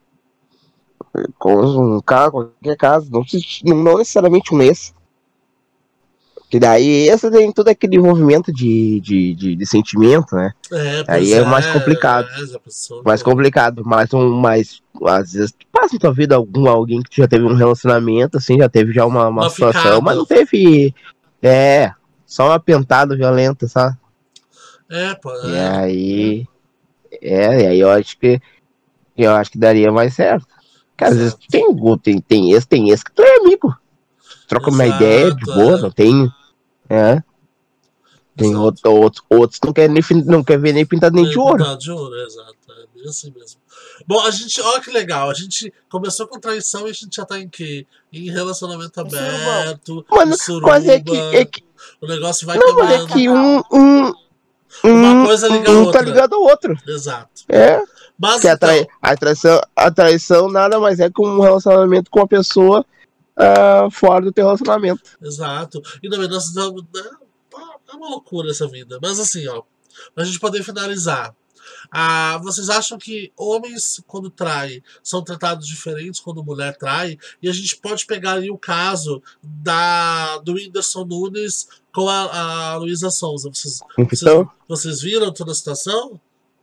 Com um caso, qualquer caso, não, não não necessariamente um ex. Que daí esse tem todo aquele envolvimento de, de, de, de sentimento, né? É, Aí pois é mais complicado. é, mais complicado, mas um mais às vezes tu passa na tua vida algum alguém que já teve um relacionamento assim, já teve já uma, uma, Uma situação, ficada. mas não teve é, só uma pentada violenta, sabe? É, pô. E É. aí é, e aí eu acho que eu acho que daria mais certo. Porque às vezes Exato. tem tem tem esse, tem esse que tu é amigo. Troca uma Exato, ideia de boa, é. não tem é. Tem Exato. outro, outros, outros que não querem não quer ver nem pintado nem de ouro. Pintado de ouro, exato. É bem assim mesmo. Bom, a gente, olha que legal. A gente começou com traição e a gente já tá em quê? Em relacionamento aberto. Mano, em suruba, mas é que, é que O negócio vai Não, mas é que um, um, Uma um- coisa liga a um outra. tá ligado ao outro. Exato. É. Mas Que a, então, trai- a, traição, a traição nada mais é que um relacionamento com a pessoa ah, fora do teu relacionamento. Exato. E também nós estamos. né, É uma loucura essa vida. Mas assim, ó. Pra gente poder finalizar. Ah, vocês acham que homens, quando traem, são tratados diferentes quando mulher trai? E a gente pode pegar aí o caso da, do Whindersson Nunes com a, a Luísa Sonza. Vocês, vocês, Então, vocês viram toda a situação?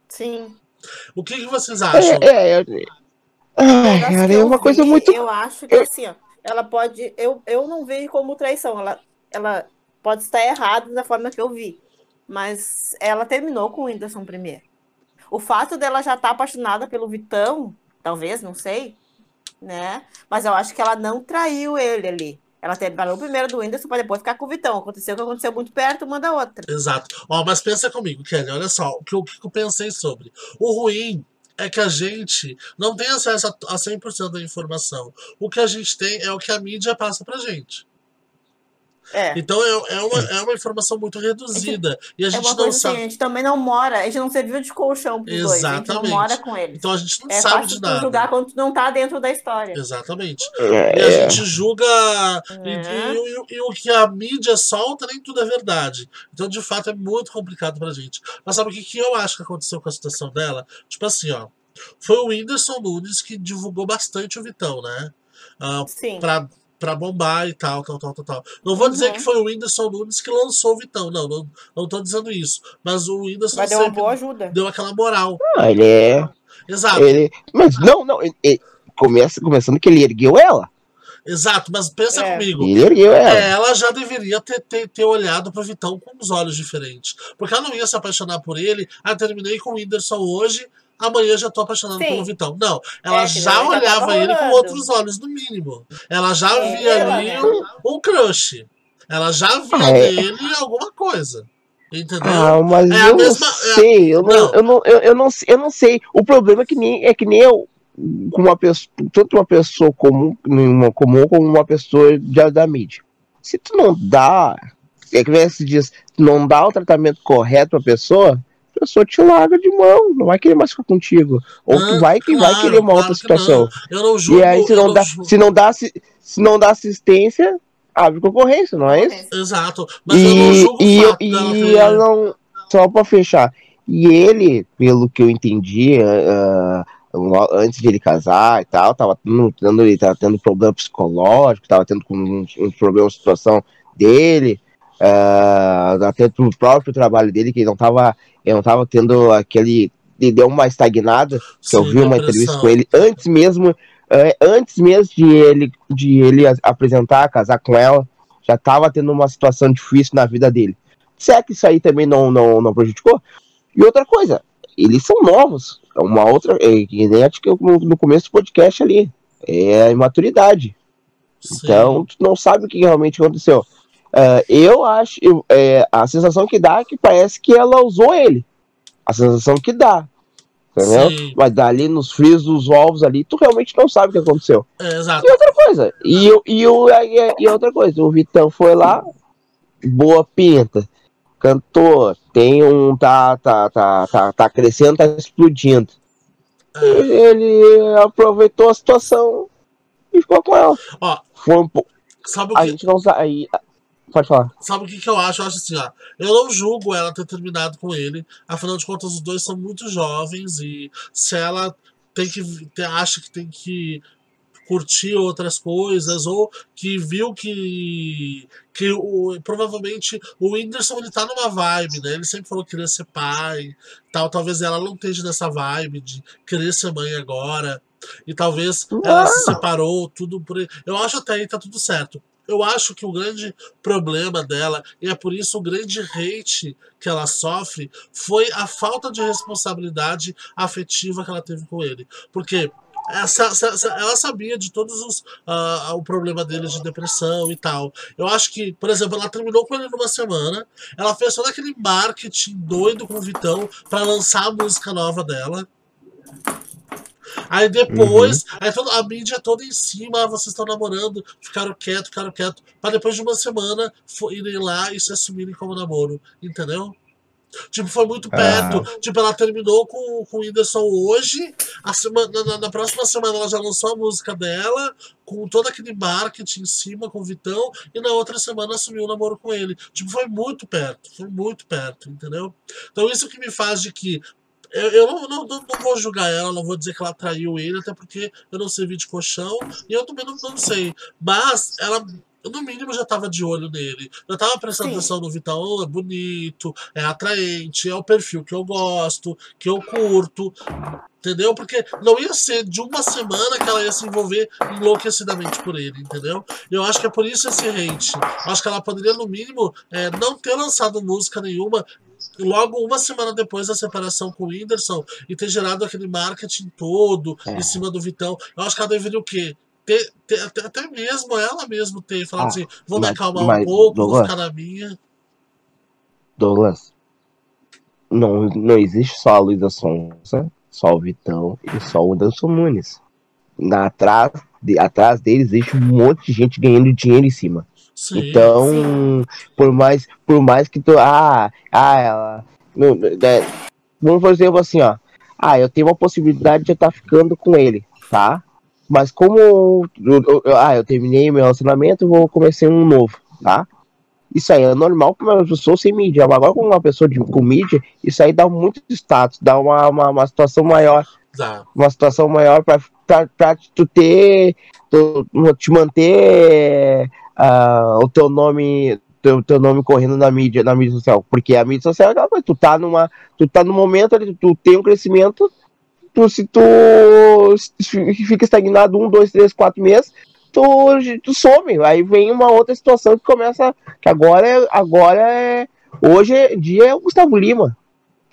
Sim. O que, que vocês acham? é, é, é, Ai, Das cara, que é uma coisa muito. Eu acho que assim, ó, ela pode. Eu, eu não vejo como traição. Ela, ela pode estar errada da forma que eu vi. Mas ela terminou com o Whindersson primeiro. O fato dela já estar apaixonada pelo Vitão, talvez, não sei, né? Mas eu acho que ela não traiu ele ali. Ela terminou primeiro do Whindersson para depois ficar com o Vitão. Aconteceu o que aconteceu muito perto, manda outra. Exato. Ó, mas pensa comigo, Kelly, olha só, o que, o que eu pensei sobre. O ruim é que a gente não tem acesso a, a 100% da informação. O que a gente tem é o que a mídia passa pra gente. É. Então é, é, uma, é uma informação muito reduzida. E a É gente uma não coisa assim, sabe. a gente também não mora, a gente não serviu de colchão pros dois, a gente não Exatamente. mora com eles. Então a gente não é sabe fácil de tu julgar nada. quando tu não tá dentro da história. Exatamente. E a É, gente julga. E, É. e- e- e o que a mídia solta, nem tudo é verdade. Então, de fato, é muito complicado pra gente. Mas sabe o que, que eu acho que aconteceu com a situação dela? Tipo assim, ó. Foi o Whindersson Nunes que divulgou bastante o Vitão, né? Ah, Sim. pra, pra bombar e tal, tal, tal, tal, tal. Não vou dizer Uhum. que foi o Whindersson Nunes que lançou o Vitão, não, não, não tô dizendo isso. Mas o Whindersson Mas deu uma boa ajuda. deu aquela moral. ah, ele é. Exato, Ele... Mas não, não. ele- ele- Começa, começando que ele ergueu ela. exato. Mas pensa É. comigo. Ele ergueu ela. Ela já deveria ter, ter, ter olhado pro Vitão com os olhos diferentes. Porque ela não ia se apaixonar por ele. Ah, terminei com o Whindersson hoje, amanhã já tô apaixonando Sim. pelo Vitão. Não, ela É, já já olhava ele com outros olhos, no mínimo. Ela já É, via ela, ali né? um, um crush. Ela já via Ah, é. nele alguma coisa. Entendeu? Ah, mas É a eu mesma- não é- sei, eu não, não. Eu, não, eu, eu não, eu não sei. O problema é que nem, é que nem eu, com uma pessoa, tanto uma pessoa comum, uma comum como uma pessoa da, da mídia. Se tu não dá, é que se diz, tu não dá o tratamento correto pra pessoa, pessoa te larga de mão, não vai querer mais ficar contigo. Ou Ah, tu vai que vai claro, querer uma outra claro não. situação. Eu não julgo. E aí, se não, dá, julgo. se, não dá, assi- se não dá assistência, abre concorrência, não é isso? Exato. Mas eu não E, julgo e, fato dela e ter- ela não. Só pra fechar. E ele, pelo que eu entendi, ah, antes de ele casar e tal, tava tendo, tendo- ele tava tendo problema psicológico, tava tendo com uns, uns problemas de situação dele, ah, até pro próprio trabalho dele, que ele não tava, ele não tava tendo aquele. Ele deu uma estagnada, que eu Sim, vi uma entrevista com ele antes mesmo, eh, antes mesmo de ele, de ele apresentar, casar com ela, já estava tendo uma situação difícil na vida dele. Será que isso aí também não, não, não prejudicou? E outra coisa, eles são novos. É uma outra, é, que nem acho que eu, no no começo do podcast ali, é a imaturidade. Sim. Então, tu não sabe o que realmente aconteceu. Ah, eu acho, eu- é, a sensação que dá é que parece que ela usou ele. A sensação que dá. Entendeu? Sim. Mas dali nos frios dos ovos ali, tu realmente não sabe o que aconteceu. É, exato. E outra coisa, e, eu- e, eu- e, outra coisa, o Vitão foi lá, boa pinta, cantor, tem um. tá, tá, tá, tá, tá crescendo, tá explodindo. É. Ele aproveitou a situação e ficou com ela. Ó, Foi um pouco. sabe o A que, gente não sabe. Pode falar. sabe o que, que eu acho? Eu acho assim, ó. Eu não julgo ela ter terminado com ele. Afinal de contas, os dois são muito jovens e se ela tem que te- acha que tem que curtir outras coisas ou que viu que que o, provavelmente o Whindersson ele tá numa vibe, né? Ele sempre falou que queria ser pai, tal, talvez ela não esteja nessa vibe de querer ser mãe agora. E talvez ela se separou, tudo por. Eu acho até aí tá tudo certo. Eu acho que o grande problema dela, e é por isso o grande hate que ela sofre, foi a falta de responsabilidade afetiva que ela teve com ele. Porque essa, essa- ela sabia de todos os ah, o problema dele de depressão e tal. Eu acho que, por exemplo, ela terminou com ele numa semana, ela fez todo aquele marketing doido com o Vitão pra lançar a música nova dela. Aí depois, aí toda, a mídia toda em cima, ah, vocês estão namorando, ficaram quietos, ficaram quietos, pra depois de uma semana irem lá e se assumirem como namoro, entendeu? Tipo, foi muito Ah. perto. Tipo, ela terminou com, com o Whindersson hoje, a semana, na, na próxima semana ela já lançou a música dela, com todo aquele marketing em cima com o Vitão, e na outra semana assumiu o namoro com ele. Tipo, foi muito perto, foi muito perto, entendeu? Então isso que me faz de que eu, eu não, não, não, vou julgar ela, não vou dizer que ela traiu ele, até porque eu não servi de colchão e eu também não, não sei. Mas ela, no mínimo, já tava de olho nele. Já tava prestando Sim. atenção no Vitão, "Oh, é bonito, é atraente, é o perfil que eu gosto, que eu curto. Entendeu? Porque não ia ser de uma semana que ela ia se envolver enlouquecidamente por ele, entendeu? Eu acho que é por isso esse hate. Acho que ela poderia, no mínimo, é, não ter lançado música nenhuma logo uma semana depois da separação com o Whindersson e ter gerado aquele marketing todo É. em cima do Vitão. Eu acho que ela deveria o quê? Ter, ter- até, até mesmo ela mesmo ter falado Ah, assim, vou me mas- acalmar um mas, pouco, vou Douglas, ficar na minha. Douglas, não, não existe só a Luísa Sonza, só o Vitão e só o Anderson Nunes. Na, atrás, de, atrás deles existe um monte de gente ganhando dinheiro em cima. Sim. Então, por mais, por mais que tu. Ah, ah, ela. não, é, vamos por exemplo assim, ó. Ah, eu tenho uma possibilidade de eu estar ficando com ele, tá? Mas como. eu- eu- eu- ah, eu terminei meu relacionamento, vou começar um novo, tá? Isso aí é normal para uma pessoa sem mídia. Agora, com uma pessoa de, com mídia, isso aí dá muito status, dá uma, uma, uma situação maior Dá. uma situação maior pra tu ter, tu, te manter ah, o teu nome, teu, teu nome correndo na mídia, na mídia social, porque a mídia social é tu tá numa, tu tá no momento ali, tu tem um crescimento, tu, se tu fica estagnado um, dois, três, quatro meses, tu, tu some, aí vem uma outra situação que começa, que agora é, agora é, hoje em dia é o Gustavo Lima,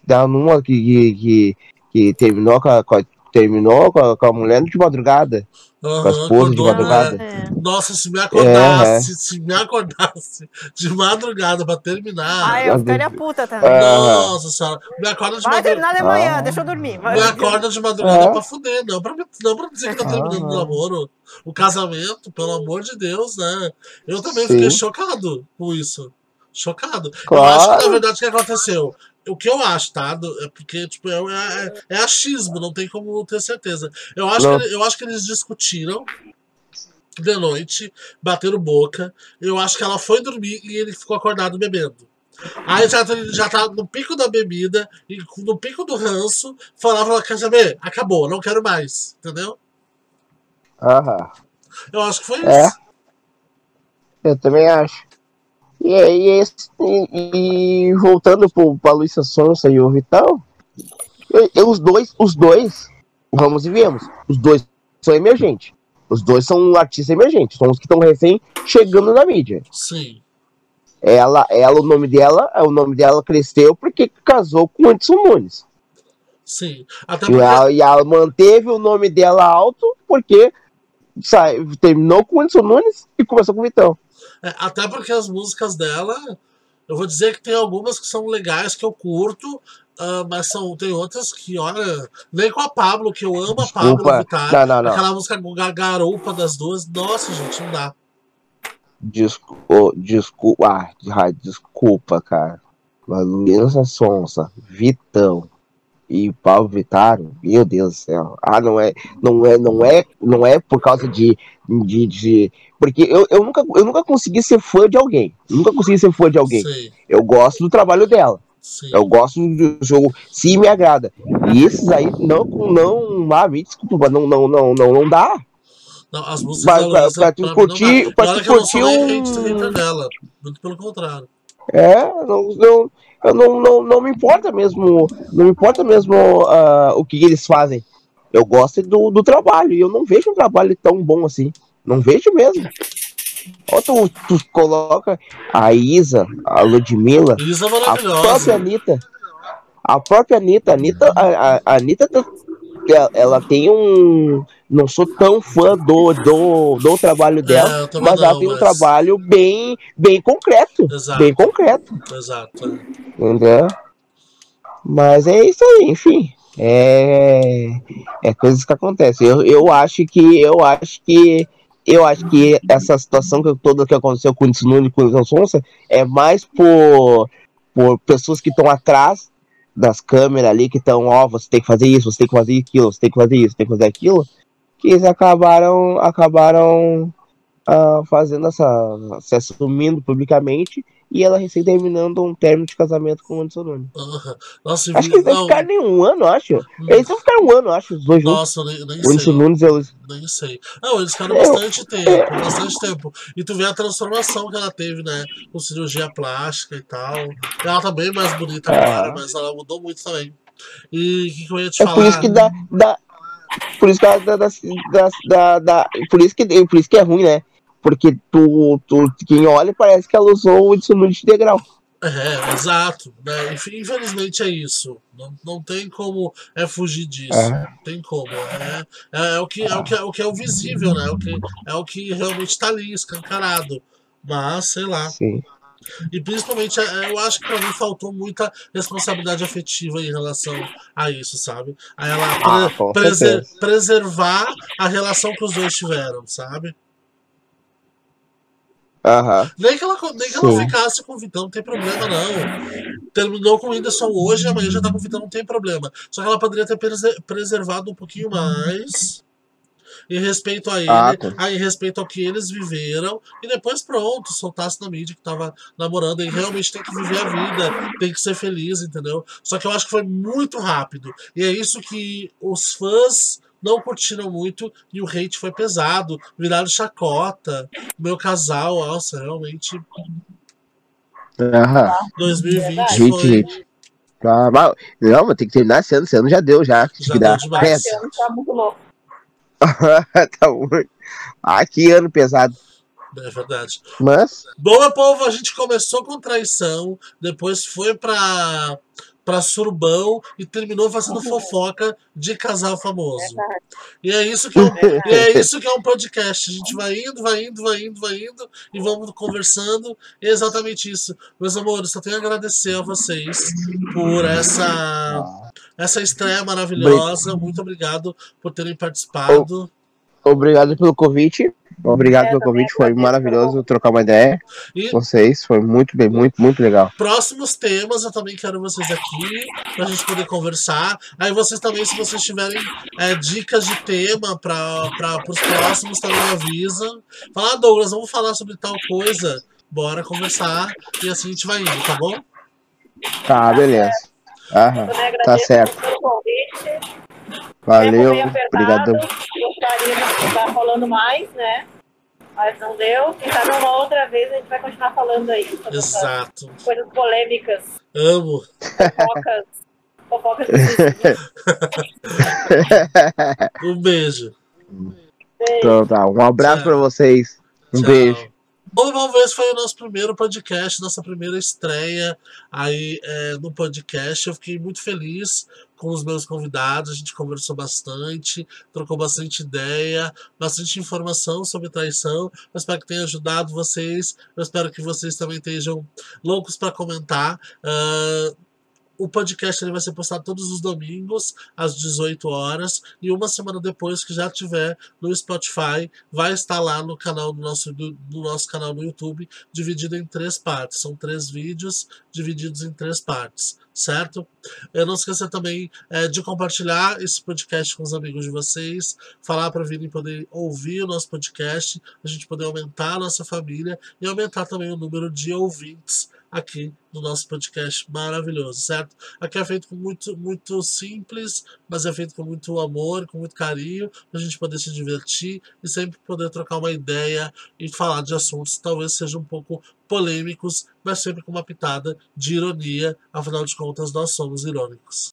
dá numa que, que, que que terminou com a, com a- terminou com a, com a mulher de madrugada, com a Aham, esposa de acordou, madrugada. É. Nossa, se me acordasse, É, se me acordasse de madrugada pra terminar. Ah, eu ficaria puta também. É. Nossa senhora, me acorda de Vai madrugada. terminar de manhã, Ah. deixa eu dormir. Vai. Me acorda de madrugada É. pra fuder, não pra, não pra dizer que tá terminando o Ah. namoro. O casamento, pelo amor de Deus, né? Eu também Sim. fiquei chocado com isso. Chocado. Eu Claro. acho que, na verdade, o que aconteceu? O que eu acho, tá? É porque, tipo, é, é, é achismo, não tem como ter certeza. Eu acho, Não. que, eu acho que eles discutiram de noite, bateram boca. Eu acho que ela foi dormir e ele ficou acordado bebendo. Aí já, tá- já tá no pico da bebida e no pico do ranço, falava, quer saber? Acabou, não quero mais. Entendeu? Aham. Eu acho que foi É. isso. Eu também acho. E, esse- e, e voltando pro, pra Luísa Sonsa e o Vitão, eu- eu- os dois, os dois, vamos e viemos, os dois são emergentes. Os dois são artistas emergentes, são os que estão recém chegando na mídia. Sim. Ela, ela, o nome dela, o nome dela cresceu porque casou com o Edson Nunes. Sim. Até E porque. ela, e ela manteve o nome dela alto porque sai, terminou com o Edson Nunes e começou com o Vitão. É, até porque as músicas dela. Eu vou dizer que tem algumas que são legais que eu curto. ah, mas são, tem outras que, olha, nem com a Pablo, que eu amo a Pablo Desculpa. Vittar. Não, não, não. Aquela música ga- garupa das duas. Nossa, gente, não dá. Descu oh, desculpa, ah, ah, desculpa, cara. Mas Luísa Sonsa, Vitão e Paulo Vittar, meu Deus do céu. Ah, não é, não é, não é, não é por causa de, de, de- porque eu, eu nunca, eu nunca consegui ser fã de alguém. Nunca consegui ser fã de alguém. Sim, Eu gosto do trabalho dela. sim. Eu gosto do jogo, se me agrada. E esses aí não, não, ah, me desculpa, não, não, não, não, não dá. Não, as músicas Pra- pra- pra tu curtir- pra tu sou curtir um- dela. Muito pelo contrário. É, não, não, eu não, não, não me importa mesmo, não me importa mesmo ah, o que eles fazem. Eu gosto do, do trabalho e eu não vejo um trabalho tão bom assim. Não vejo mesmo. Ou tu, tu coloca a Isa, a Ludmilla, Isa a própria maravilhosa. Anitta. A própria Anitta, a Anitta, a, a- a Anitta ela, ela tem um. Não sou tão fã do, do, do trabalho dela, É, eu também mas ela não, tem um mas- trabalho bem, bem concreto. Exato. Bem concreto. Exato. é. Entendeu? Mas é isso aí, enfim. É, é coisas que acontecem. Eu, eu acho que eu acho que eu acho que essa situação que toda que aconteceu com o Nunes e com o Sonsa é mais por, por pessoas que estão atrás das câmeras ali, que estão, ó, você tem que fazer isso, você tem que fazer aquilo, você tem que fazer isso, tem que fazer aquilo, que eles acabaram acabaram ah, fazendo essa se assumindo publicamente e ela recém terminando um término de casamento com o Anderson Nunes. Nossa, Acho que eles não ficaram nem um ano, acho. Eles não ficaram um ano, acho, os dois juntos. Nossa, eu nem, nem O Anderson sei. Nunes, eles... Nem sei. Não, eles ficaram bastante tempo, bastante tempo. E tu vê a transformação que ela teve, né? Com cirurgia plástica e tal. Ela tá bem mais bonita É. agora, mas ela mudou muito também. E o que, que eu ia te É falar? por isso que dá. dá por isso que dá, dá- dá- por isso que por isso que é ruim, né? Porque tu, tu quem olha parece que ela usou o dissonante integral. É, exato. Né? Infelizmente é isso. Não, não tem como é fugir disso. É. Não tem como. É, é, é o que, é, o que, é o que é o visível, né? É o que, é o que realmente está ali, escancarado. Mas, sei lá. Sim. E principalmente, é, eu acho que pra mim faltou muita responsabilidade afetiva em relação a isso, sabe? A ela Ah, pre- com preser- preservar a relação que os dois tiveram, sabe? Nem que ela, nem que ela ficasse com o Vitão, não tem problema, não. Terminou com o Whindersson hoje, amanhã já tá com o Vitão, não tem problema. Só que ela poderia ter prese- preservado um pouquinho mais. Em respeito a ele, Ah, com- aí em respeito ao que eles viveram, e depois pronto, soltasse na mídia que tava namorando, e realmente tem que viver a vida, tem que ser feliz, entendeu? Só que eu acho que foi muito rápido. E é isso que os fãs não curtiram muito, e o hate foi pesado, viraram chacota. Meu casal, nossa, realmente Aham. 2020 Verdade. Gente, foi. gente. Ah, mas- não, mas tem que terminar esse ano. Esse ano já deu, já. Que deu dar. demais. Credo. Esse ano tá muito louco. tá muito. Ah, que ano pesado. É verdade. Mas, Bom, meu povo, a gente começou com traição, depois foi pra, pra surubão e terminou fazendo fofoca de casal famoso. E é isso que é um, e é isso que é um podcast. A gente vai indo, vai indo, vai indo, vai indo e vamos conversando. E é exatamente isso. Meus amores, só tenho a agradecer a vocês por essa, essa estreia maravilhosa. Muito obrigado por terem participado. Obrigado pelo convite. Obrigado É, pelo convite. Foi maravilhoso trocar uma ideia E com vocês. Foi muito bem, muito, muito legal. próximos temas eu também quero vocês aqui pra gente poder conversar. Aí vocês também, se vocês tiverem é, dicas de tema para os próximos, também avisam. Fala, ah, Douglas, vamos falar sobre tal coisa. Bora conversar e assim a gente vai indo, tá bom? Tá, beleza. Aham. Tá certo. pelo convite. Valeu. Obrigado. Gostaria de estar falando mais, né? Mas não deu. Quem sabe uma outra vez a gente vai continuar falando aí sobre Exato. coisas polêmicas, Amo. fofocas. fofocas. Um beijo. Então tá. Um abraço Tchau. pra vocês. Um Tchau. beijo. Vamos ver se foi o nosso primeiro podcast, nossa primeira estreia aí é, no podcast. Eu fiquei muito feliz com os meus convidados, a gente conversou bastante, trocou bastante ideia, bastante informação sobre traição. Eu espero que tenha ajudado vocês. Eu espero que vocês também estejam loucos para comentar. Ah, o podcast ele vai ser postado todos os domingos, às 18 horas, e uma semana depois que já tiver no Spotify, vai estar lá no canal do nosso, do, do nosso canal no YouTube, dividido em três partes. São três vídeos divididos em três partes, certo? Eu não esqueça também é, de compartilhar esse podcast com os amigos de vocês, falar para virem poder ouvir o nosso podcast, a gente poder aumentar a nossa família e aumentar também o número de ouvintes aqui no nosso podcast maravilhoso, certo? Aqui é feito com muito, muito simples, mas é feito com muito amor, com muito carinho, para a gente poder se divertir e sempre poder trocar uma ideia e falar de assuntos que talvez sejam um pouco polêmicos, mas sempre com uma pitada de ironia, afinal de contas, nós somos irônicos.